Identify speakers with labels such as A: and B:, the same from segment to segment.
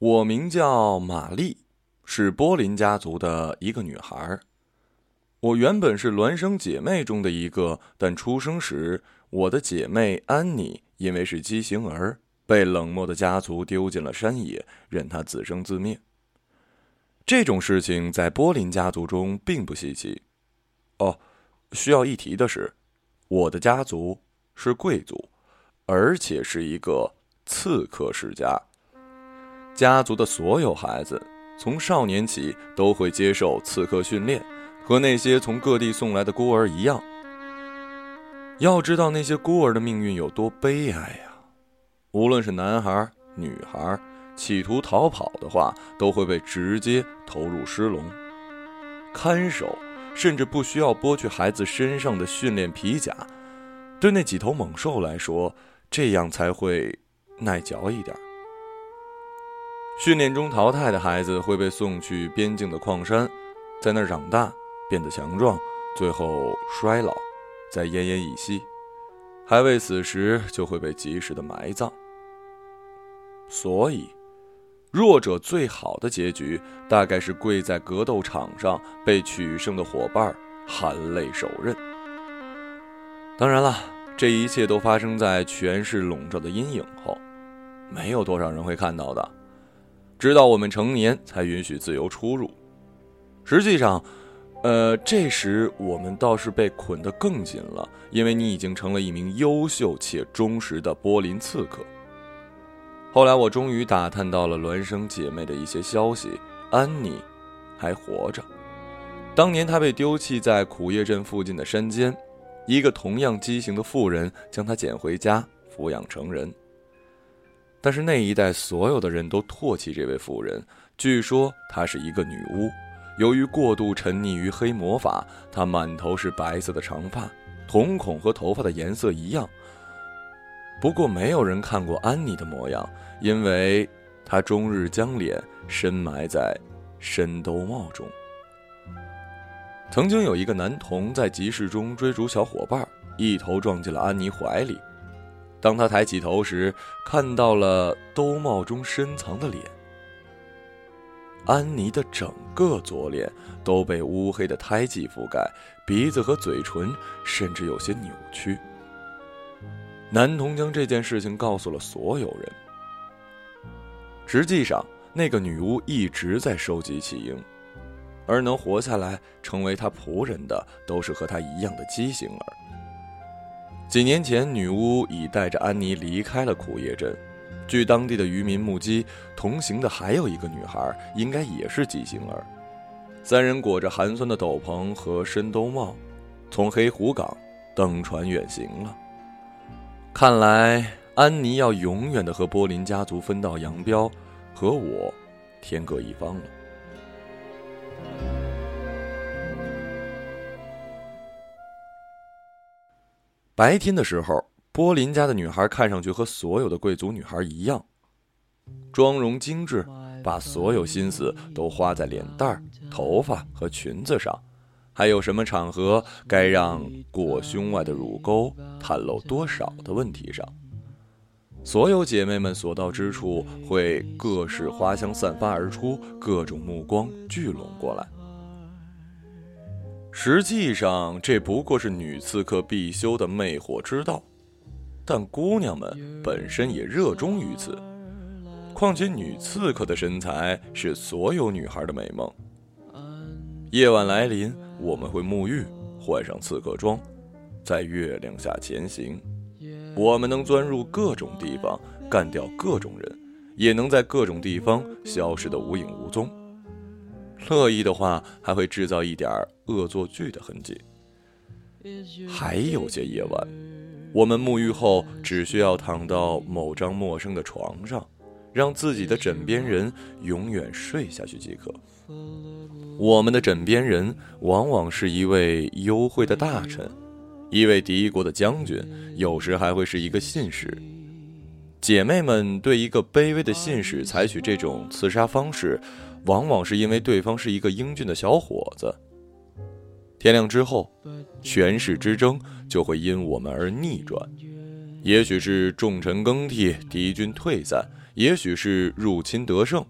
A: 我名叫玛丽，是波林家族的一个女孩。我原本是孪生姐妹中的一个，但出生时，我的姐妹安妮因为是畸形儿，被冷漠的家族丢进了山野，任她自生自灭。这种事情在波林家族中并不稀奇。哦，需要一提的是，我的家族是贵族，而且是一个刺客世家。家族的所有孩子从少年起都会接受刺客训练，和那些从各地送来的孤儿一样。要知道那些孤儿的命运有多悲哀呀！无论是男孩、女孩，企图逃跑的话，都会被直接投入狮笼。看守甚至不需要剥去孩子身上的训练皮甲，对那几头猛兽来说，这样才会耐嚼一点。训练中淘汰的孩子会被送去边境的矿山，在那儿长大，变得强壮，最后衰老，再奄奄一息，还未死时就会被及时的埋葬。所以，弱者最好的结局大概是跪在格斗场上，被取胜的伙伴含泪手刃。当然了，这一切都发生在权势笼罩的阴影后，没有多少人会看到的。直到我们成年才允许自由出入。实际上，呃，这时我们倒是被捆得更紧了，因为你已经成了一名优秀且忠实的波林刺客。后来，我终于打探到了孪生姐妹的一些消息：安妮还活着。当年她被丢弃在苦叶镇附近的山间，一个同样畸形的妇人将她捡回家，抚养成人。但是那一代所有的人都唾弃这位妇人，据说她是一个女巫。由于过度沉溺于黑魔法，她满头是白色的长发，瞳孔和头发的颜色一样。不过没有人看过安妮的模样，因为她终日将脸深埋在深兜帽中。曾经有一个男童在集市中追逐小伙伴，一头撞进了安妮怀里。当他抬起头时，看到了兜帽中深藏的脸。安妮的整个左脸都被乌黑的胎记覆盖，鼻子和嘴唇甚至有些扭曲。男童将这件事情告诉了所有人。实际上，那个女巫一直在收集弃婴，而能活下来成为她仆人的，都是和她一样的畸形儿。几年前，女巫已带着安妮离开了苦叶镇。据当地的渔民目击，同行的还有一个女孩，应该也是畸形儿。三人裹着寒酸的斗篷和深兜帽，从黑虎港登船远行了。看来，安妮要永远的和波林家族分道扬镳，和我天各一方了。白天的时候，波林家的女孩看上去和所有的贵族女孩一样，妆容精致，把所有心思都花在脸蛋、头发和裙子上，还有什么场合该让裹胸外的乳沟袒露多少的问题上。所有姐妹们所到之处，会各式花香散发而出，各种目光聚拢过来。实际上，这不过是女刺客必修的魅惑之道，但姑娘们本身也热衷于此。况且，女刺客的身材是所有女孩的美梦。夜晚来临，我们会沐浴，换上刺客装，在月亮下前行。我们能钻入各种地方，干掉各种人，也能在各种地方消失得无影无踪。乐意的话，还会制造一点恶作剧的痕迹。还有些夜晚，我们沐浴后只需要躺到某张陌生的床上，让自己的枕边人永远睡下去即可。我们的枕边人往往是一位幽会的大臣，一位敌国的将军，有时还会是一个信使。姐妹们对一个卑微的信使采取这种刺杀方式。往往是因为对方是一个英俊的小伙子。天亮之后，权势之争就会因我们而逆转，也许是重臣更替，敌军退散，也许是入侵得胜。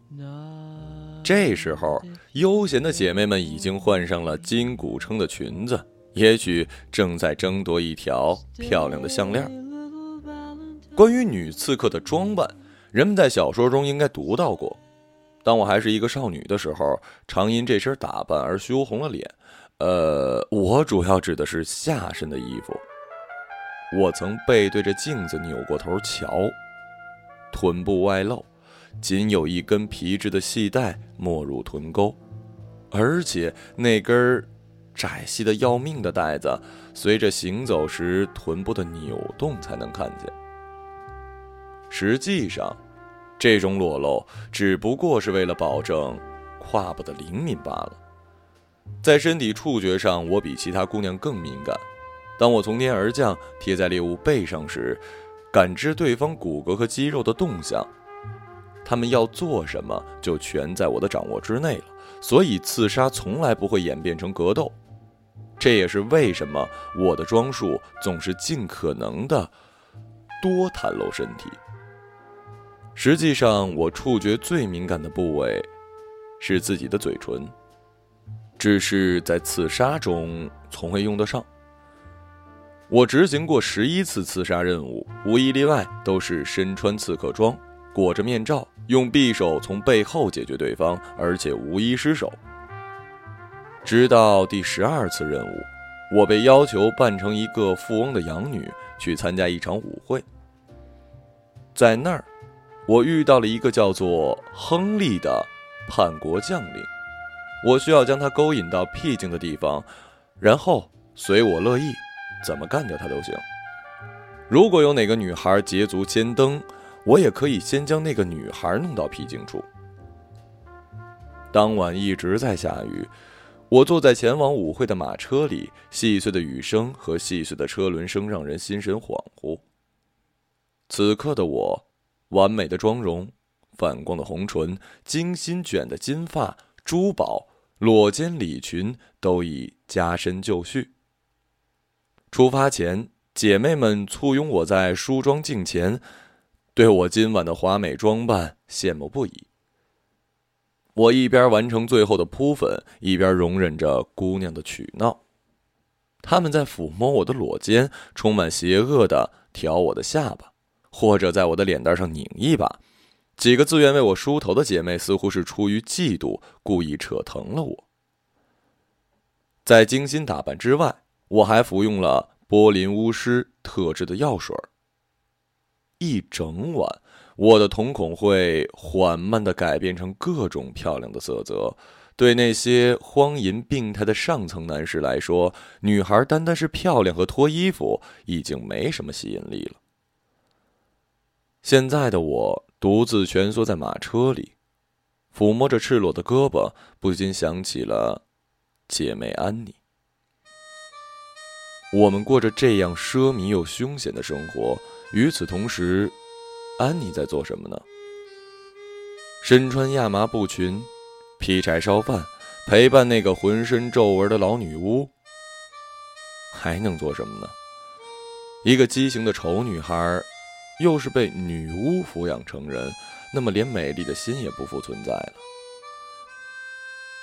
A: 这时候，悠闲的姐妹们已经换上了金古撑的裙子，也许正在争夺一条漂亮的项链。关于女刺客的装扮，人们在小说中应该读到过。当我还是一个少女的时候，常因这身打扮而羞红了脸。呃，我主要指的是下身的衣服。我曾背对着镜子扭过头瞧，臀部外露，仅有一根皮质的细带没入臀沟，而且那根窄细的要命的带子，随着行走时臀部的扭动才能看见。实际上，这种裸露只不过是为了保证胯部的灵敏罢了。在身体触觉上，我比其他姑娘更敏感。当我从天而降，贴在猎物背上时，感知对方骨骼和肌肉的动向，他们要做什么就全在我的掌握之内了。所以刺杀从来不会演变成格斗。这也是为什么我的装束总是尽可能的多袒露身体。实际上，我触觉最敏感的部位是自己的嘴唇。只是在刺杀中从未用得上。我执行过十一次刺杀任务，无一例外都是身穿刺客装，裹着面罩，用匕首从背后解决对方，而且无一失手。直到第十二次任务，我被要求扮成一个富翁的养女去参加一场舞会。在那儿，我遇到了一个叫做亨利的叛国将领。我需要将他勾引到僻静的地方，然后随我乐意，怎么干掉他都行。如果有哪个女孩捷足先登，我也可以先将那个女孩弄到僻静处。当晚一直在下雨，我坐在前往舞会的马车里，细碎的雨声和细碎的车轮声让人心神恍惚。此刻的我，完美的妆容，反光的红唇，精心卷的金发，珠宝。裸肩礼裙都已加身就绪。出发前，姐妹们簇拥我在梳妆镜前，对我今晚的华美装扮羡慕不已。我一边完成最后的扑粉，一边容忍着姑娘的取闹。他们在抚摸我的裸肩，充满邪恶的挑我的下巴，或者在我的脸蛋上拧一把。几个自愿为我梳头的姐妹，似乎是出于嫉妒，故意扯疼了我。在精心打扮之外，我还服用了波林巫师特制的药水。一整晚，我的瞳孔会缓慢地改变成各种漂亮的色泽。对那些荒淫病态的上层男士来说，女孩单单是漂亮和脱衣服已经没什么吸引力了。现在的我。独自蜷缩在马车里，抚摸着赤裸的胳膊，不禁想起了姐妹安妮。我们过着这样奢靡又凶险的生活，与此同时，安妮在做什么呢？身穿亚麻布裙，劈柴烧饭，陪伴那个浑身皱纹的老女巫。还能做什么呢？一个畸形的丑女孩。又是被女巫抚养成人，那么连美丽的心也不复存在了。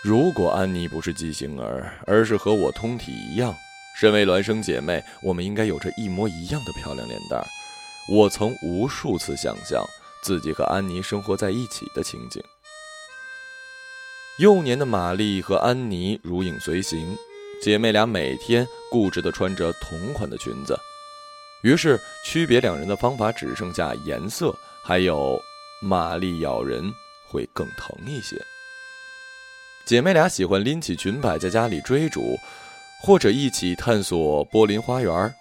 A: 如果安妮不是畸形儿，而是和我通体一样，身为孪生姐妹，我们应该有着一模一样的漂亮脸蛋儿。我曾无数次想象自己和安妮生活在一起的情景。幼年的玛丽和安妮如影随形，姐妹俩每天固执地穿着同款的裙子。于是，区别两人的方法只剩下颜色，还有玛丽咬人会更疼一些。姐妹俩喜欢拎起裙摆在家里追逐，或者一起探索柏林花园、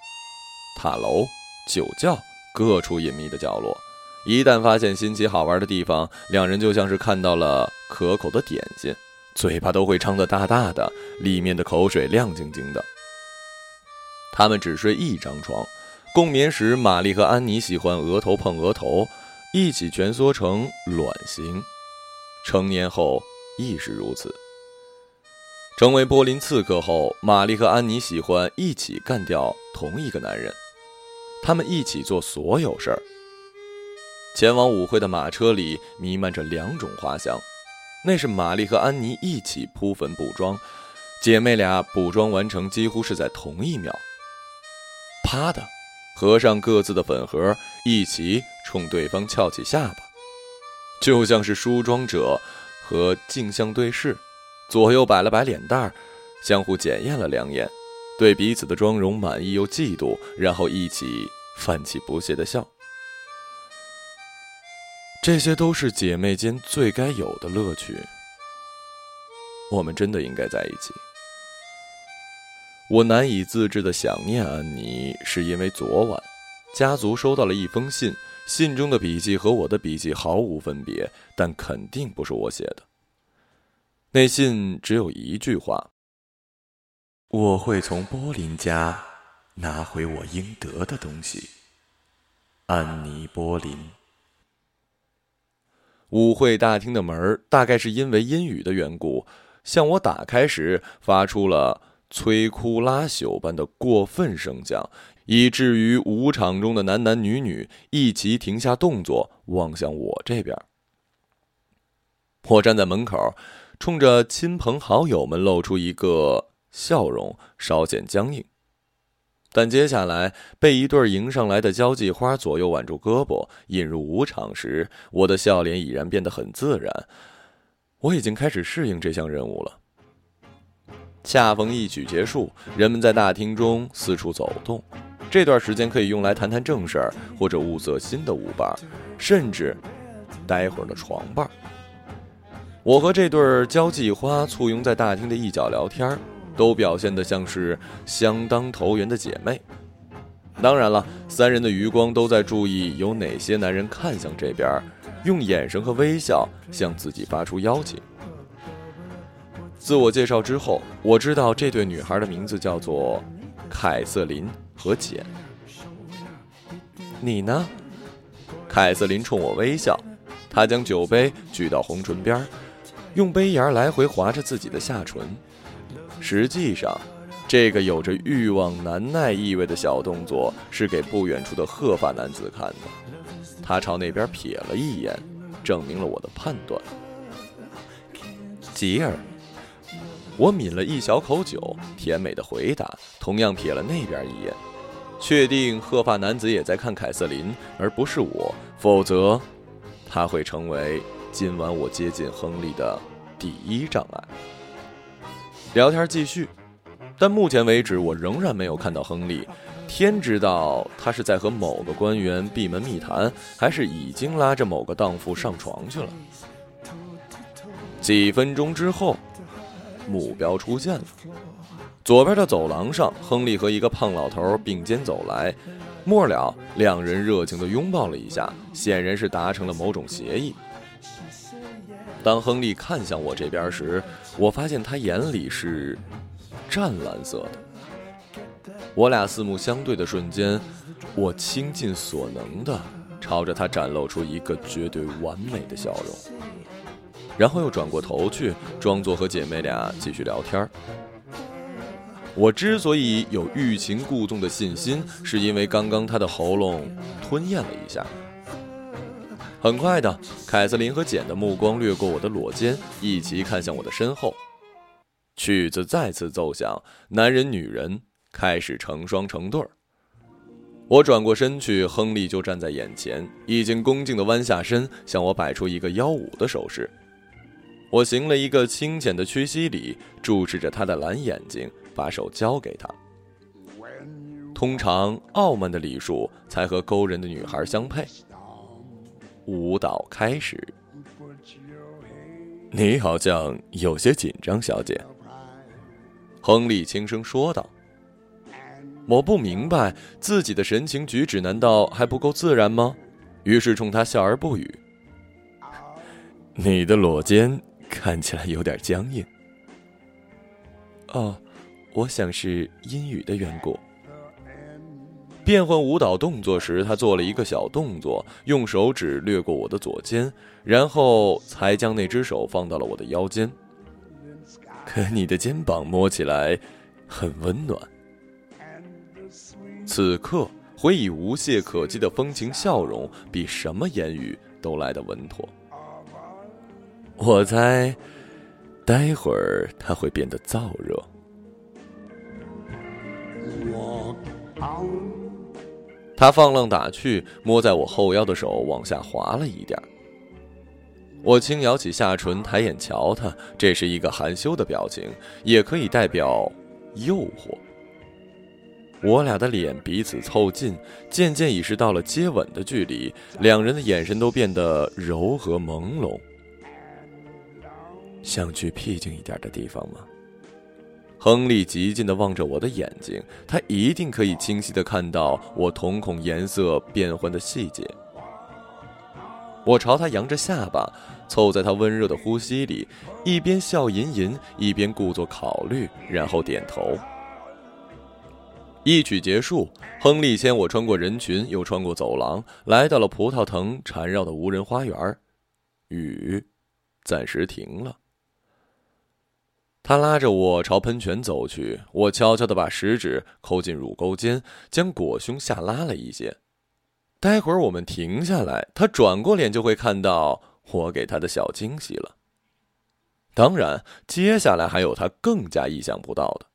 A: 塔楼、酒窖各处隐秘的角落。一旦发现新奇好玩的地方，两人就像是看到了可口的点心，嘴巴都会张得大大的，里面的口水亮晶晶的。他们只睡一张床。共眠时，玛丽和安妮喜欢额头碰额头，一起蜷缩成卵形。成年后亦是如此。成为柏林刺客后，玛丽和安妮喜欢一起干掉同一个男人，他们一起做所有事儿。前往舞会的马车里弥漫着两种花香，那是玛丽和安妮一起铺粉补妆，姐妹俩补妆完成几乎是在同一秒。啪的，合上各自的粉盒，一起冲对方翘起下巴，就像是梳妆者和镜像对视，左右摆了摆脸蛋儿，相互检验了两眼，对彼此的妆容满意又嫉妒，然后一起泛起不屑的笑。这些都是姐妹间最该有的乐趣。我们真的应该在一起。我难以自制的想念安妮，是因为昨晚家族收到了一封信，信中的笔记和我的笔记毫无分别，但肯定不是我写的。那信只有一句话：“我会从波林家拿回我应得的东西。”安妮·波林。舞会大厅的门大概是因为阴雨的缘故，向我打开时发出了摧枯拉朽般的过分声响，以至于舞场中的男男女女一齐停下动作，望向我这边。我站在门口，冲着亲朋好友们露出一个笑容，稍显僵硬。但接下来被一对迎上来的交际花左右挽住胳膊引入舞场时，我的笑脸已然变得很自然。我已经开始适应这项任务了。恰逢一曲结束，人们在大厅中四处走动，这段时间可以用来谈谈正事儿，或者物色新的舞伴，甚至待会儿的床伴。我和这对交际花簇拥在大厅的一角聊天。都表现得像是相当投缘的姐妹。当然了，三人的余光都在注意有哪些男人看向这边，用眼神和微笑向自己发出邀请。自我介绍之后，我知道这对女孩的名字叫做凯瑟琳和简。你呢？凯瑟琳冲我微笑，她将酒杯举到红唇边，用杯沿来回划着自己的下唇。实际上，这个有着欲望难耐意味的小动作是给不远处的鹤发男子看的。他朝那边瞥了一眼，证明了我的判断。吉尔，我抿了一小口酒，甜美的回答，同样瞥了那边一眼，确定鹤发男子也在看凯瑟琳，而不是我，否则他会成为今晚我接近亨利的第一障碍。聊天继续，但目前为止我仍然没有看到亨利。天知道他是在和某个官员闭门密谈，还是已经拉着某个荡妇上床去了。几分钟之后，目标出现了。左边的走廊上，亨利和一个胖老头并肩走来，末了，两人热情地拥抱了一下，显然是达成了某种协议。当亨利看向我这边时，我发现他眼里是湛蓝色的。我俩四目相对的瞬间，我倾尽所能的朝着他展露出一个绝对完美的笑容，然后又转过头去，装作和姐妹俩继续聊天。我之所以有欲擒故纵的信心，是因为刚刚他的喉咙吞咽了一下。很快的，凯瑟琳和简的目光掠过我的裸肩，一齐看向我的身后。曲子再次奏响，男人、女人开始成双成对儿。我转过身去，亨利就站在眼前，已经恭敬地弯下身，向我摆出一个幺五的手势。我行了一个清浅的屈膝礼，注视着他的蓝眼睛，把手交给他。通常，傲慢的礼数才和勾人的女孩相配。舞蹈开始，你好像有些紧张，小姐。亨利轻声说道：“我不明白自己的神情举止，难道还不够自然吗？”于是冲他笑而不语。你的裸肩看起来有点僵硬。哦，我想是阴雨的缘故。变换舞蹈动作时，他做了一个小动作，用手指掠过我的左肩，然后才将那只手放到了我的腰间。可你的肩膀摸起来很温暖。此刻，回以无懈可击的风情笑容，比什么言语都来得稳妥。我猜，待会儿他会变得燥热。他放浪打趣，摸在我后腰的手往下滑了一点。我轻咬起下唇，抬眼瞧他，这是一个含羞的表情，也可以代表诱惑。我俩的脸彼此凑近，渐渐已是到了接吻的距离，两人的眼神都变得柔和朦胧。想去僻静一点的地方吗？亨利极近的望着我的眼睛，他一定可以清晰的看到我瞳孔颜色变换的细节。我朝他扬着下巴，凑在他温热的呼吸里，一边笑吟吟，一边故作考虑，然后点头。一曲结束，亨利牵我穿过人群，又穿过走廊，来到了葡萄藤缠绕的无人花园。雨暂时停了。他拉着我朝喷泉走去，我悄悄地把食指抠进乳沟间，将裹胸下拉了一些。待会儿我们停下来，他转过脸就会看到我给他的小惊喜了。当然，接下来还有他更加意想不到的。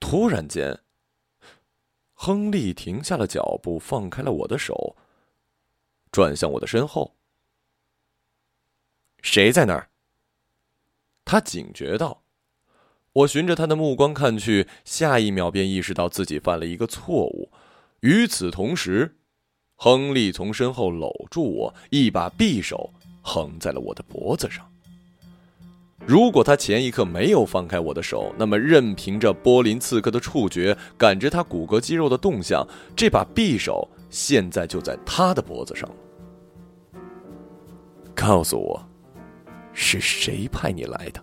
A: 突然间，亨利停下了脚步，放开了我的手，转向我的身后。谁在那儿？他警觉道：“我循着他的目光看去，下一秒便意识到自己犯了一个错误。与此同时，亨利从身后搂住我，一把匕首横在了我的脖子上。如果他前一刻没有放开我的手，那么任凭着波林刺客的触觉感知他骨骼肌肉的动向，这把匕首现在就在他的脖子上。告诉我。”是谁派你来的？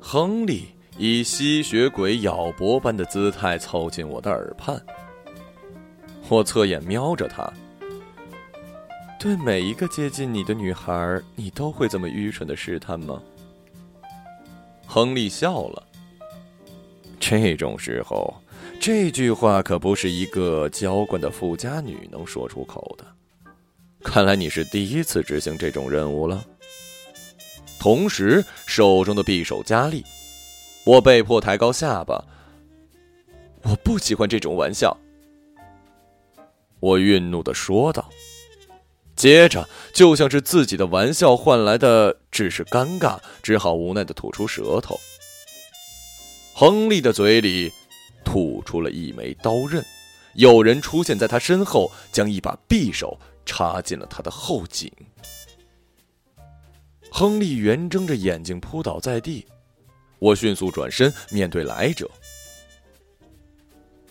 A: 亨利以吸血鬼咬脖般的姿态凑近我的耳畔。我侧眼瞄着他。对每一个接近你的女孩，你都会这么愚蠢的试探吗？亨利笑了。这种时候，这句话可不是一个娇惯的富家女能说出口的。看来你是第一次执行这种任务了。同时，手中的匕首加力，我被迫抬高下巴。我不喜欢这种玩笑，我愠怒的说道。接着，就像是自己的玩笑换来的只是尴尬，只好无奈的吐出舌头。亨利的嘴里吐出了一枚刀刃，有人出现在他身后，将一把匕首插进了他的后颈。亨利圆睁着眼睛扑倒在地，我迅速转身面对来者。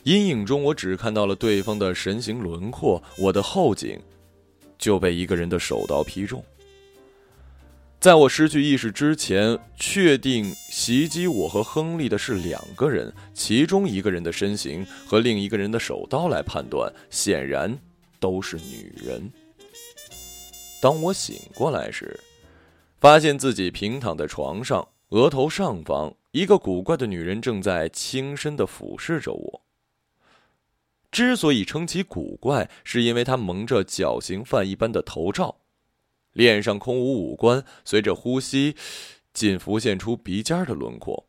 A: 阴影中，我只看到了对方的神形轮廓，我的后颈就被一个人的手刀劈中。在我失去意识之前，确定袭击我和亨利的是两个人，其中一个人的身形和另一个人的手刀来判断，显然都是女人。当我醒过来时，发现自己平躺在床上，额头上方一个古怪的女人正在轻声的俯视着我。之所以称其古怪，是因为她蒙着绞刑犯一般的头罩，脸上空无五官，随着呼吸，仅浮现出鼻尖的轮廓。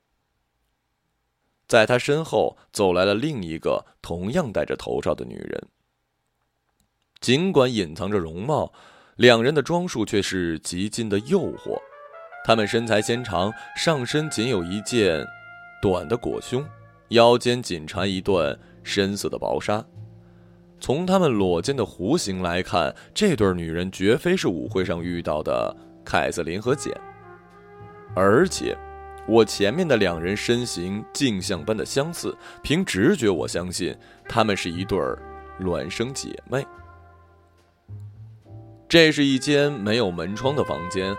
A: 在她身后走来了另一个同样戴着头罩的女人，尽管隐藏着容貌。两人的装束却是极尽的诱惑，他们身材纤长，上身仅有一件短的裹胸，腰间仅缠一段深色的薄纱。从他们裸肩的弧形来看，这对女人绝非是舞会上遇到的凯瑟琳和简。而且，我前面的两人身形镜像般的相似，凭直觉，我相信她们是一对孪生姐妹。这是一间没有门窗的房间，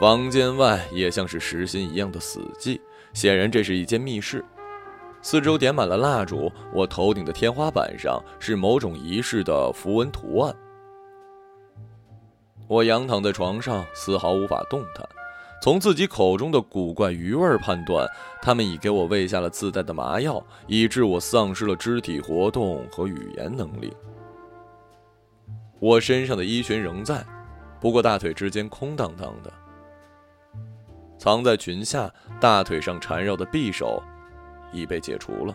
A: 房间外也像是实心一样的死寂。显然，这是一间密室。四周点满了蜡烛，我头顶的天花板上是某种仪式的符文图案。我仰躺在床上，丝毫无法动弹。从自己口中的古怪余味判断，他们已给我喂下了自带的麻药，以致我丧失了肢体活动和语言能力。我身上的衣裙仍在，不过大腿之间空荡荡的。藏在裙下、大腿上缠绕的匕首，已被解除了。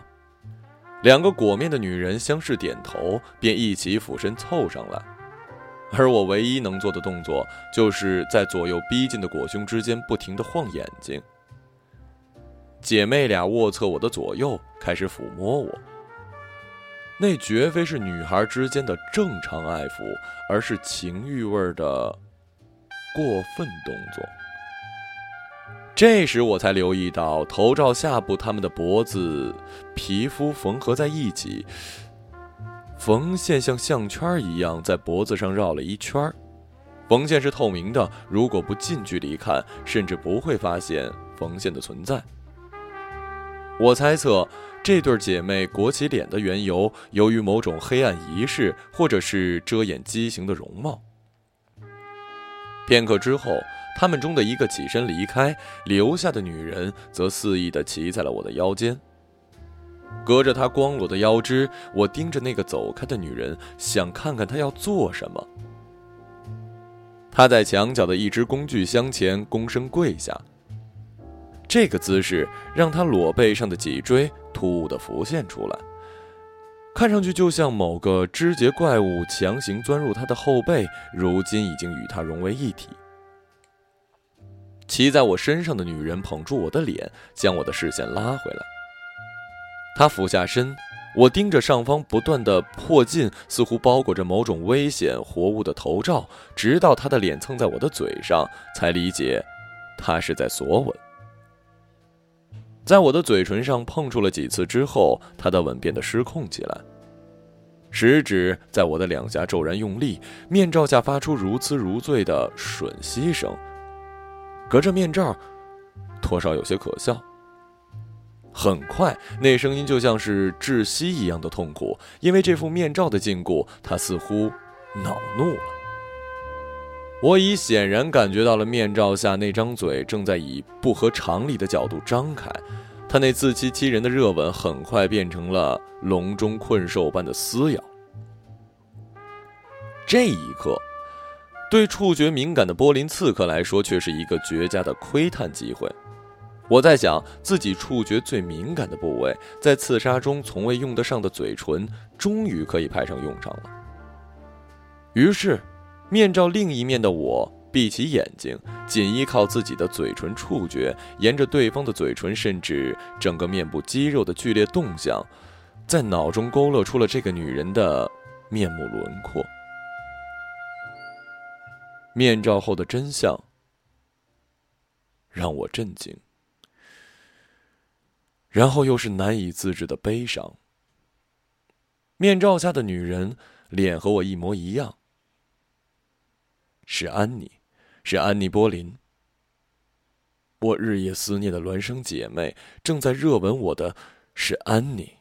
A: 两个裹面的女人相视点头，便一起俯身凑上来。而我唯一能做的动作，就是在左右逼近的裹胸之间不停地晃眼睛。姐妹俩卧侧我的左右，开始抚摸我。那绝非是女孩之间的正常爱抚，而是情欲味的过分动作。这时我才留意到，头罩下部他们的脖子皮肤缝合在一起。缝线像项圈一样在脖子上绕了一圈缝线是透明的，如果不近距离看，甚至不会发现缝线的存在。我猜测这对姐妹裹起脸的缘由，由于某种黑暗仪式，或者是遮掩畸形的容貌。片刻之后，他们中的一个起身离开，留下的女人则肆意地骑在了我的腰间。隔着她光裸的腰肢，我盯着那个走开的女人，想看看她要做什么。她在墙角的一只工具箱前躬身跪下，这个姿势让她裸背上的脊椎突兀地浮现出来，看上去就像某个肢节怪物强行钻入她的后背，如今已经与她融为一体。骑在我身上的女人捧住我的脸，将我的视线拉回来。他俯下身，我盯着上方不断的迫近，似乎包裹着某种危险活物的头罩，直到他的脸蹭在我的嘴上，才理解，他是在索吻。在我的嘴唇上碰触了几次之后，他的吻变得失控起来，食指在我的两颊骤然用力，面罩下发出如痴如醉的吮吸声，隔着面罩，多少有些可笑。很快，那声音就像是窒息一样的痛苦，因为这副面罩的禁锢，他似乎恼怒了。我已显然感觉到了面罩下那张嘴正在以不合常理的角度张开，他那自欺欺人的热吻很快变成了笼中困兽般的撕咬。这一刻，对触觉敏感的波林刺客来说，却是一个绝佳的窥探机会。我在想，自己触觉最敏感的部位，在刺杀中从未用得上的嘴唇，终于可以派上用场了。于是，面罩另一面的我闭起眼睛，仅依靠自己的嘴唇触觉，沿着对方的嘴唇，甚至整个面部肌肉的剧烈动向，在脑中勾勒出了这个女人的面目轮廓。面罩后的真相让我震惊。然后又是难以自制的悲伤。面罩下的女人脸和我一模一样，是安妮，是安妮·波林。我日夜思念的孪生姐妹正在热吻我的，是安妮。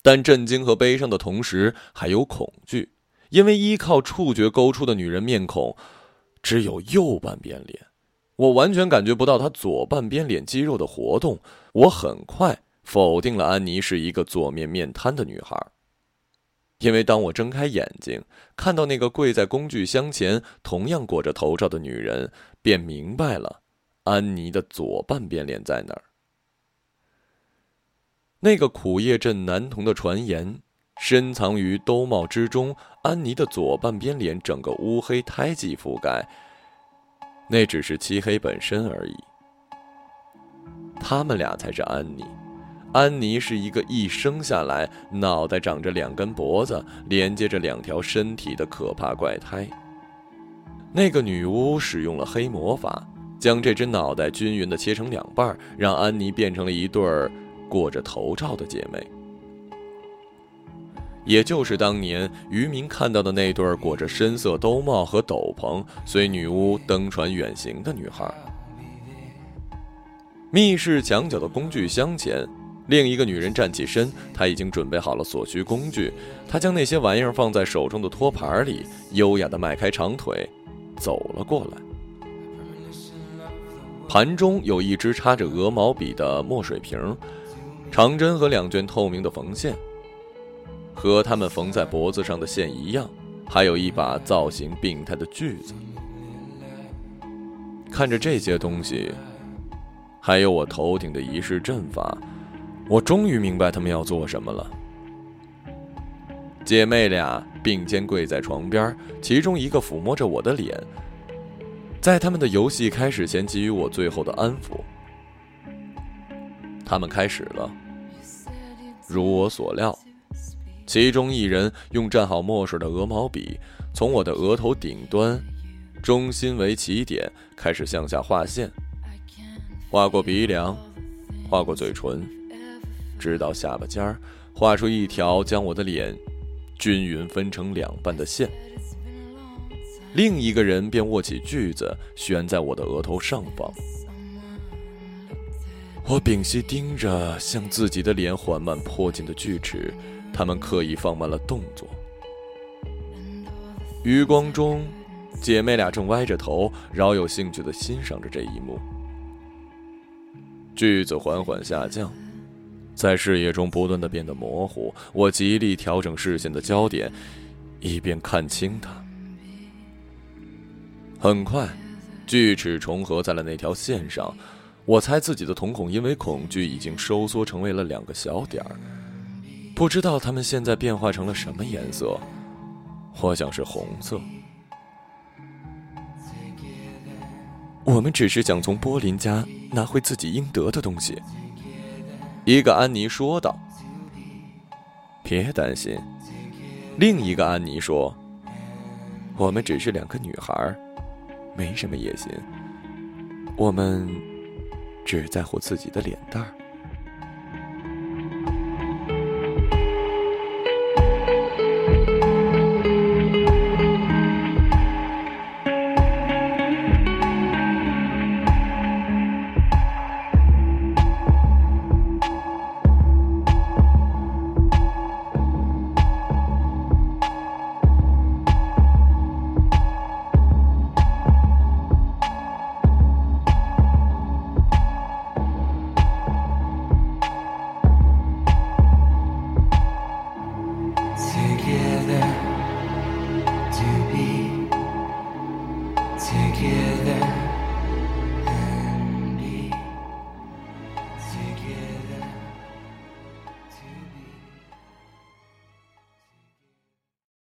A: 但震惊和悲伤的同时，还有恐惧，因为依靠触觉勾出的女人面孔，只有右半边脸。我完全感觉不到她左半边脸肌肉的活动。我很快否定了安妮是一个左面面瘫的女孩，因为当我睁开眼睛，看到那个跪在工具箱前、同样裹着头罩的女人，便明白了安妮的左半边脸在哪儿。那个苦叶镇男童的传言，深藏于兜帽之中。安妮的左半边脸整个乌黑胎记覆盖。那只是漆黑本身而已。他们俩才是安妮，安妮是一个一生下来脑袋长着两根脖子，连接着两条身体的可怕怪胎。那个女巫使用了黑魔法，将这只脑袋均匀地切成两半，让安妮变成了一对儿裹着头罩的姐妹。也就是当年渔民看到的那对儿裹着深色兜帽和斗篷，随女巫登船远行的女孩。密室墙角的工具箱前，另一个女人站起身，她已经准备好了所需工具。她将那些玩意儿放在手中的托盘里，优雅地迈开长腿，走了过来。盘中有一支插着鹅毛笔的墨水瓶，长针和两卷透明的缝线，和他们缝在脖子上的线一样，还有一把造型病态的锯子。看着这些东西，还有我头顶的仪式阵法，我终于明白他们要做什么了。姐妹俩并肩跪在床边，其中一个抚摸着我的脸。在他们的游戏开始前，给予我最后的安抚。他们开始了，如我所料，其中一人用蘸好墨水的鹅毛笔，从我的额头顶端，中心为起点，开始向下画线，画过鼻梁，画过嘴唇，直到下巴尖儿，画出一条将我的脸均匀分成两半的线。另一个人便握起锯子，悬在我的额头上方。我屏息盯着向自己的脸缓慢迫近的锯齿，他们刻意放慢了动作。余光中，姐妹俩正歪着头，饶有兴趣地欣赏着这一幕。锯子缓缓下降，在视野中不断地变得模糊。我极力调整视线的焦点，以便看清它。很快，锯齿重合在了那条线上。我猜自己的瞳孔因为恐惧已经收缩成为了两个小点儿，不知道它们现在变化成了什么颜色。我想是红色。我们只是想从波林家拿回自己应得的东西。一个安妮说道。别担心，另一个安妮说：“我们只是两个女孩。”没什么野心，我们只在乎自己的脸蛋儿。